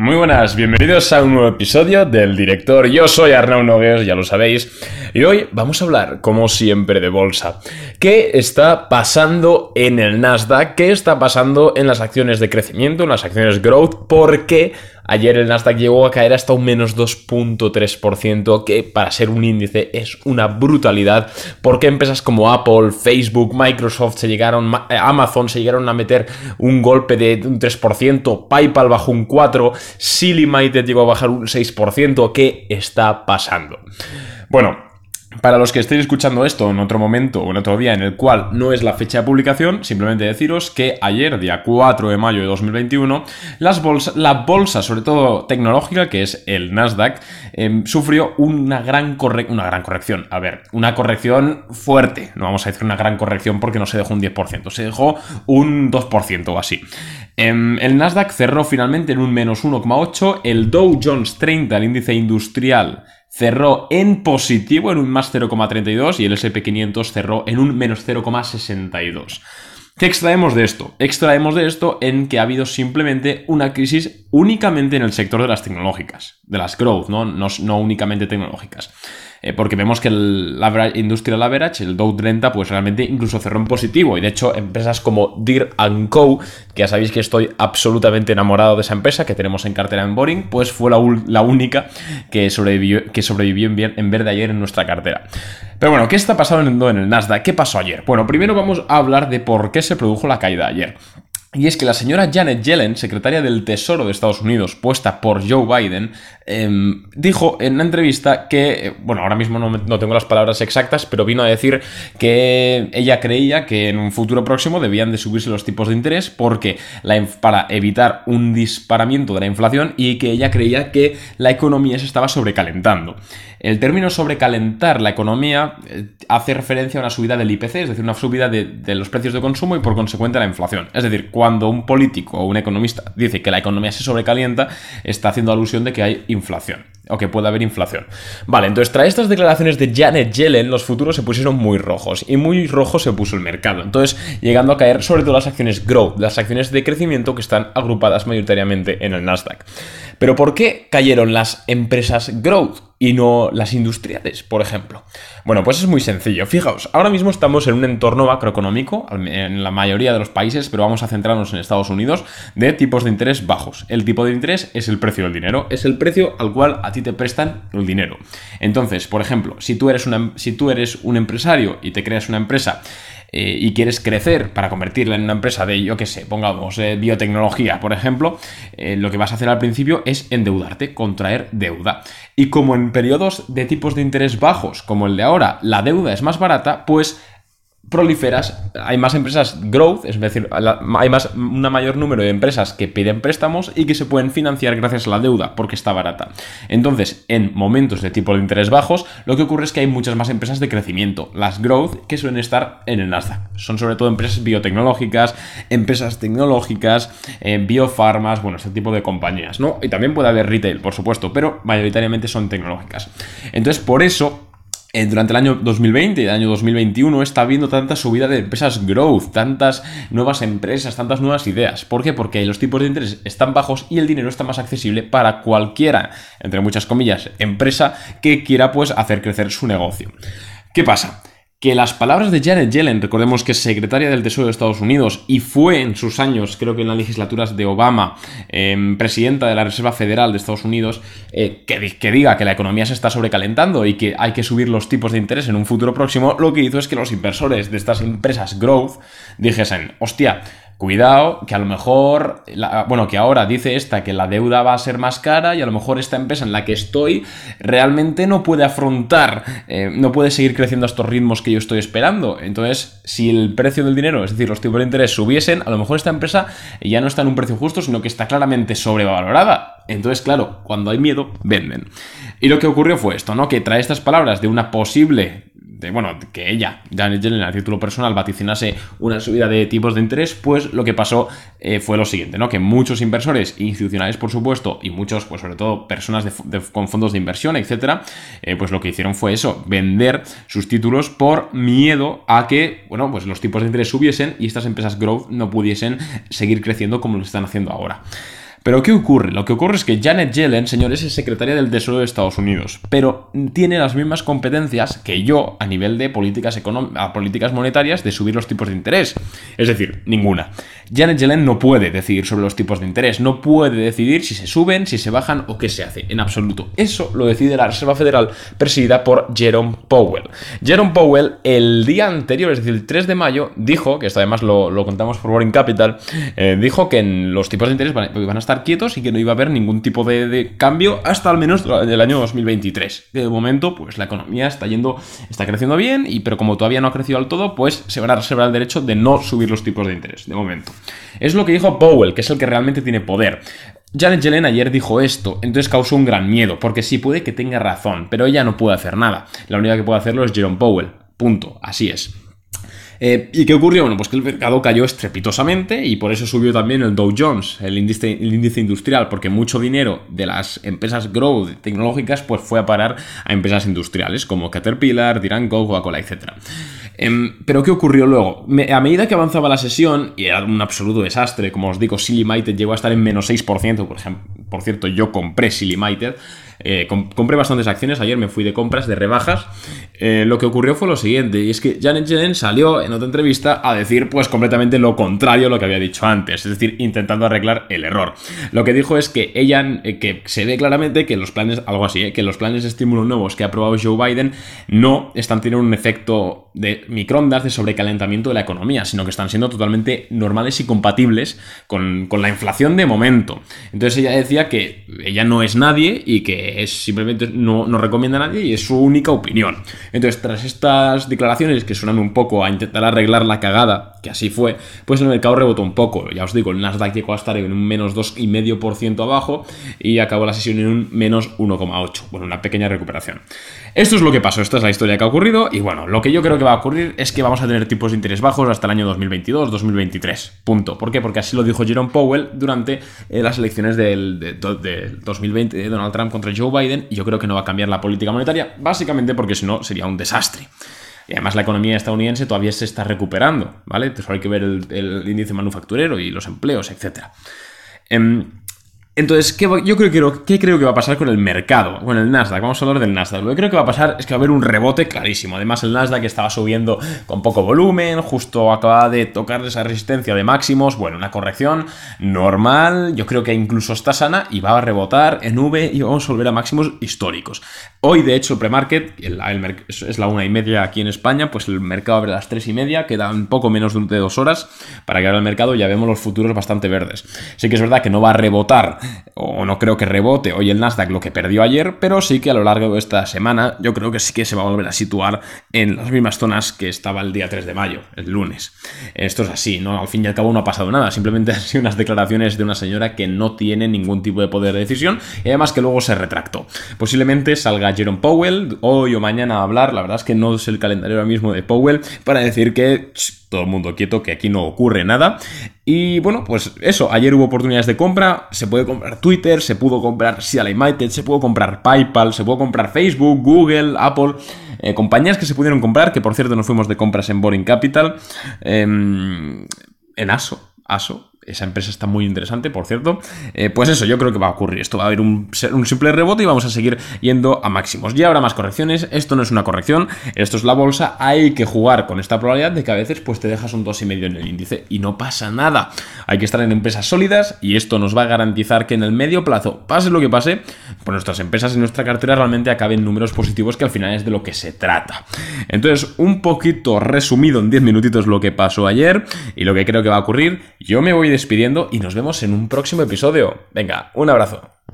Muy buenas, bienvenidos a un nuevo episodio del director. Yo soy Arnau Nogues, ya lo sabéis, y hoy vamos a hablar, como siempre, de bolsa. ¿Qué está pasando en el Nasdaq? ¿Qué está pasando en las acciones de crecimiento, en las acciones growth? ¿Por qué Ayer el Nasdaq llegó a caer hasta un menos 2.3%, que para ser un índice es una brutalidad, porque empresas como Apple, Facebook, Microsoft se llegaron, Amazon se llegaron a meter un golpe de un 3%, PayPal bajó un 4%, Silly llegó a bajar un 6%. ¿Qué está pasando? Bueno, para los que estéis escuchando esto en otro momento o en otro día en el cual no es la fecha de publicación, simplemente deciros que ayer, día 4 de mayo de 2021, las la bolsa, sobre todo tecnológica, que es el Nasdaq, em, sufrió una gran, una gran corrección. A ver, una corrección fuerte. No vamos a decir una gran corrección porque no se dejó un 10%, se dejó un 2% o así. Em, el Nasdaq cerró finalmente en un menos 1,8, el Dow Jones 30, el índice industrial, cerró en positivo en un más 0,32 y el SP500 cerró en un menos 0,62. ¿Qué extraemos de esto? Extraemos de esto en que ha habido simplemente una crisis únicamente en el sector de las tecnológicas, de las growth, no, no únicamente tecnológicas. Eh, porque vemos que el Industrial Average, el Dow 30, pues realmente incluso cerró en positivo. Y de hecho, empresas como Deer Co., que ya sabéis que estoy absolutamente enamorado de esa empresa que tenemos en cartera en Boring, pues fue la, única que sobrevivió, que sobrevivió en, en verde ayer en nuestra cartera. Pero bueno, ¿qué está pasando en el Nasdaq? ¿Qué pasó ayer? Bueno, primero vamos a hablar de por qué se produjo la caída ayer. Y es que la señora Janet Yellen, secretaria del Tesoro de Estados Unidos, puesta por Joe Biden, em, dijo en una entrevista que, eh, bueno, ahora mismo no, tengo las palabras exactas, pero vino a decir que ella creía que en un futuro próximo debían de subirse los tipos de interés porque la, para evitar un disparamiento de la inflación y que ella creía que la economía se estaba sobrecalentando. El término sobrecalentar la economía eh, hace referencia a una subida del IPC, es decir, una subida de, de los precios de consumo y por consecuente la inflación. Es decir, cuando un político o un economista dice que la economía se sobrecalienta, está haciendo alusión de que hay inflación o que puede haber inflación. Vale, entonces tras estas declaraciones de Janet Yellen, los futuros se pusieron muy rojos y muy rojo se puso el mercado. Entonces, llegando a caer sobre todo las acciones growth, las acciones de crecimiento que están agrupadas mayoritariamente en el Nasdaq. Pero ¿por qué cayeron las empresas growth y no las industriales, por ejemplo? Bueno, pues es muy sencillo. Fijaos, ahora mismo estamos en un entorno macroeconómico, en la mayoría de los países, pero vamos a centrarnos en Estados Unidos, de tipos de interés bajos. El tipo de interés es el precio del dinero, es el precio al cual a ti te prestan el dinero. Entonces, por ejemplo, si tú eres, una, si tú eres un empresario y te creas una empresa eh, y quieres crecer para convertirla en una empresa de, yo qué sé, pongamos eh, biotecnología, por ejemplo, eh, lo que vas a hacer al principio es endeudarte, contraer deuda. Y como en periodos de tipos de interés bajos, como el de ahora, la deuda es más barata, pues proliferas, hay más empresas growth, es decir, hay más, un mayor número de empresas que piden préstamos y que se pueden financiar gracias a la deuda porque está barata. Entonces, en momentos de tipo de interés bajos, lo que ocurre es que hay muchas más empresas de crecimiento, las growth, que suelen estar en el Nasdaq. Son sobre todo empresas biotecnológicas, empresas tecnológicas, eh, biofarmas, bueno, este tipo de compañías, ¿no? Y también puede haber retail, por supuesto, pero mayoritariamente son tecnológicas. Entonces, por eso eh, durante el año 2020 y el año 2021 está habiendo tanta subida de empresas growth, tantas nuevas empresas, tantas nuevas ideas. ¿Por qué? Porque los tipos de interés están bajos y el dinero está más accesible para cualquiera, entre muchas comillas, empresa que quiera pues hacer crecer su negocio. ¿Qué pasa? Que las palabras de Janet Yellen, recordemos que es secretaria del Tesoro de Estados Unidos y fue en sus años, creo que en las legislaturas de Obama, em, presidenta de la Reserva Federal de Estados Unidos, eh, que, que, diga que la economía se está sobrecalentando y que hay que subir los tipos de interés en un futuro próximo, lo que hizo es que los inversores de estas empresas growth dijesen, hostia, Cuidado, que a lo mejor, bueno, que ahora dice esta que la deuda va a ser más cara y a lo mejor esta empresa en la que estoy realmente no puede afrontar, eh, no puede seguir creciendo a estos ritmos que yo estoy esperando. Entonces, si el precio del dinero, es decir, los tipos de interés subiesen, a lo mejor esta empresa ya no está en un precio justo, sino que está claramente sobrevalorada. Entonces, claro, cuando hay miedo, venden. Y lo que ocurrió fue esto, ¿no? Que trae estas palabras de una posible bueno, que ella, Janet Yellen, a título personal, vaticinase una subida de tipos de interés, pues lo que pasó eh, fue lo siguiente, ¿no? Que muchos inversores institucionales, por supuesto, y muchos, pues sobre todo personas con fondos de inversión, etcétera, eh, pues lo que hicieron fue eso, vender sus títulos por miedo a que, bueno, pues los tipos de interés subiesen y estas empresas growth no pudiesen seguir creciendo como lo están haciendo ahora. Pero ¿qué ocurre? Lo que ocurre es que Janet Yellen, señores, es secretaria del Tesoro de Estados Unidos, pero tiene las mismas competencias que yo a nivel de políticas, políticas monetarias de subir los tipos de interés. Es decir, ninguna. Janet Yellen no puede decidir sobre los tipos de interés, no puede decidir si se suben, si se bajan o qué se hace, en absoluto. Eso lo decide la Reserva Federal presidida por Jerome Powell. Jerome Powell el día anterior, es decir, el 3 de mayo, dijo, que esto además lo, contamos por Boring Capital, eh, dijo que los tipos de interés van, a estar quietos y que no iba a haber ningún tipo de, cambio hasta al menos el año 2023. De momento, pues la economía está yendo, está creciendo bien, y, pero como todavía no ha crecido al todo, pues se van a reservar el derecho de no subir los tipos de interés, de momento. Es lo que dijo Powell, que es el que realmente tiene poder. Janet Yellen ayer dijo esto, entonces causó un gran miedo, porque sí puede que tenga razón, pero ella no puede hacer nada. La única que puede hacerlo es Jerome Powell. Punto. Así es. Eh, ¿Y qué ocurrió? Bueno, pues que el mercado cayó estrepitosamente y por eso subió también el Dow Jones, el índice, el índice industrial, porque mucho dinero de las empresas growth tecnológicas pues fue a parar a empresas industriales como Caterpillar, Diranco, Coca-Cola, etc. Em, pero ¿qué ocurrió luego? a medida que avanzaba la sesión, y era un absoluto desastre, como os digo, Silly llegó a estar en menos 6%, por ejemplo, por cierto, yo compré Silly eh, compré bastantes acciones, ayer me fui de compras, de rebajas. Eh, lo que ocurrió fue lo siguiente, y es que Janet Yellen salió en otra entrevista a decir pues completamente lo contrario a lo que había dicho antes, es decir, intentando arreglar el error. Lo que dijo es que ella, eh, que se ve claramente que los planes, algo así, que los planes de estímulo nuevos que ha aprobado Joe Biden no están teniendo un efecto de microondas de sobrecalentamiento de la economía, sino que están siendo totalmente normales y compatibles con, con la inflación de momento. Entonces ella decía que ella no es nadie y que es simplemente no, no, recomienda a nadie y es su única opinión. Entonces, tras estas declaraciones que suenan un poco a intentar arreglar la cagada, que así fue, pues el mercado rebotó un poco. Ya os digo, el Nasdaq llegó a estar en un menos 2,5% abajo y acabó la sesión en un menos 1,8%. Bueno, una pequeña recuperación. Esto es lo que pasó, esta es la historia que ha ocurrido y bueno, lo que yo creo que va a ocurrir es que vamos a tener tipos de interés bajos hasta el año 2022-2023. Punto. ¿Por qué? Porque así lo dijo Jerome Powell durante eh, las elecciones del, de, 2020 de Donald Trump contra Joe Biden y yo creo que no va a cambiar la política monetaria, básicamente porque si no sería un desastre. Y además la economía estadounidense todavía se está recuperando, ¿vale? Solo hay que ver el, índice manufacturero y los empleos, etc. Entonces, ¿qué, yo creo, ¿qué creo que va a pasar con el mercado? Con el Nasdaq, vamos a hablar del Nasdaq. Lo que creo que va a pasar es que va a haber un rebote clarísimo. Además, el Nasdaq estaba subiendo con poco volumen, justo acaba de tocar esa resistencia de máximos. Bueno, una corrección normal, yo creo que incluso está sana y va a rebotar en V y vamos a volver a máximos históricos. Hoy, de hecho, el premarket, es la una y media aquí en España, pues el mercado abre a las tres y media, quedan poco menos de dos horas para que abra el mercado, ya vemos los futuros bastante verdes. Sí que es verdad que no va a rebotar o no creo que rebote hoy el Nasdaq lo que perdió ayer, pero sí que a lo largo de esta semana yo creo que sí que se va a volver a situar en las mismas zonas que estaba el día 3 de mayo, el lunes. Esto es así, ¿no? Al fin y al cabo no ha pasado nada, simplemente han sido unas declaraciones de una señora que no tiene ningún tipo de poder de decisión y además que luego se retractó. Posiblemente salga Jerome Powell hoy o mañana a hablar, la verdad es que no es el calendario ahora mismo de Powell, para decir que todo el mundo quieto, que aquí no ocurre nada. Y bueno, pues eso, ayer hubo oportunidades de compra, se puede comprar Twitter, se pudo comprar Sea United, se pudo comprar PayPal, se pudo comprar Facebook, Google, Apple, eh, compañías que se pudieron comprar, que por cierto nos fuimos de compras en Boring Capital, em, en ASO, ASO, esa empresa está muy interesante, por cierto. Eh, pues eso, yo creo que va a ocurrir. Esto va a haber un, simple rebote y vamos a seguir yendo a máximos. Ya habrá más correcciones. Esto no es una corrección, esto es la bolsa. Hay que jugar con esta probabilidad de que a veces pues, te dejas un 2,5 en el índice y no pasa nada. Hay que estar en empresas sólidas y esto nos va a garantizar que en el medio plazo, pase lo que pase, pues nuestras empresas y nuestra cartera realmente acaben números positivos que al final es de lo que se trata. Entonces, un poquito resumido en 10 minutitos lo que pasó ayer y lo que creo que va a ocurrir. Yo me voy de despidiendo y nos vemos en un próximo episodio. Venga, un abrazo.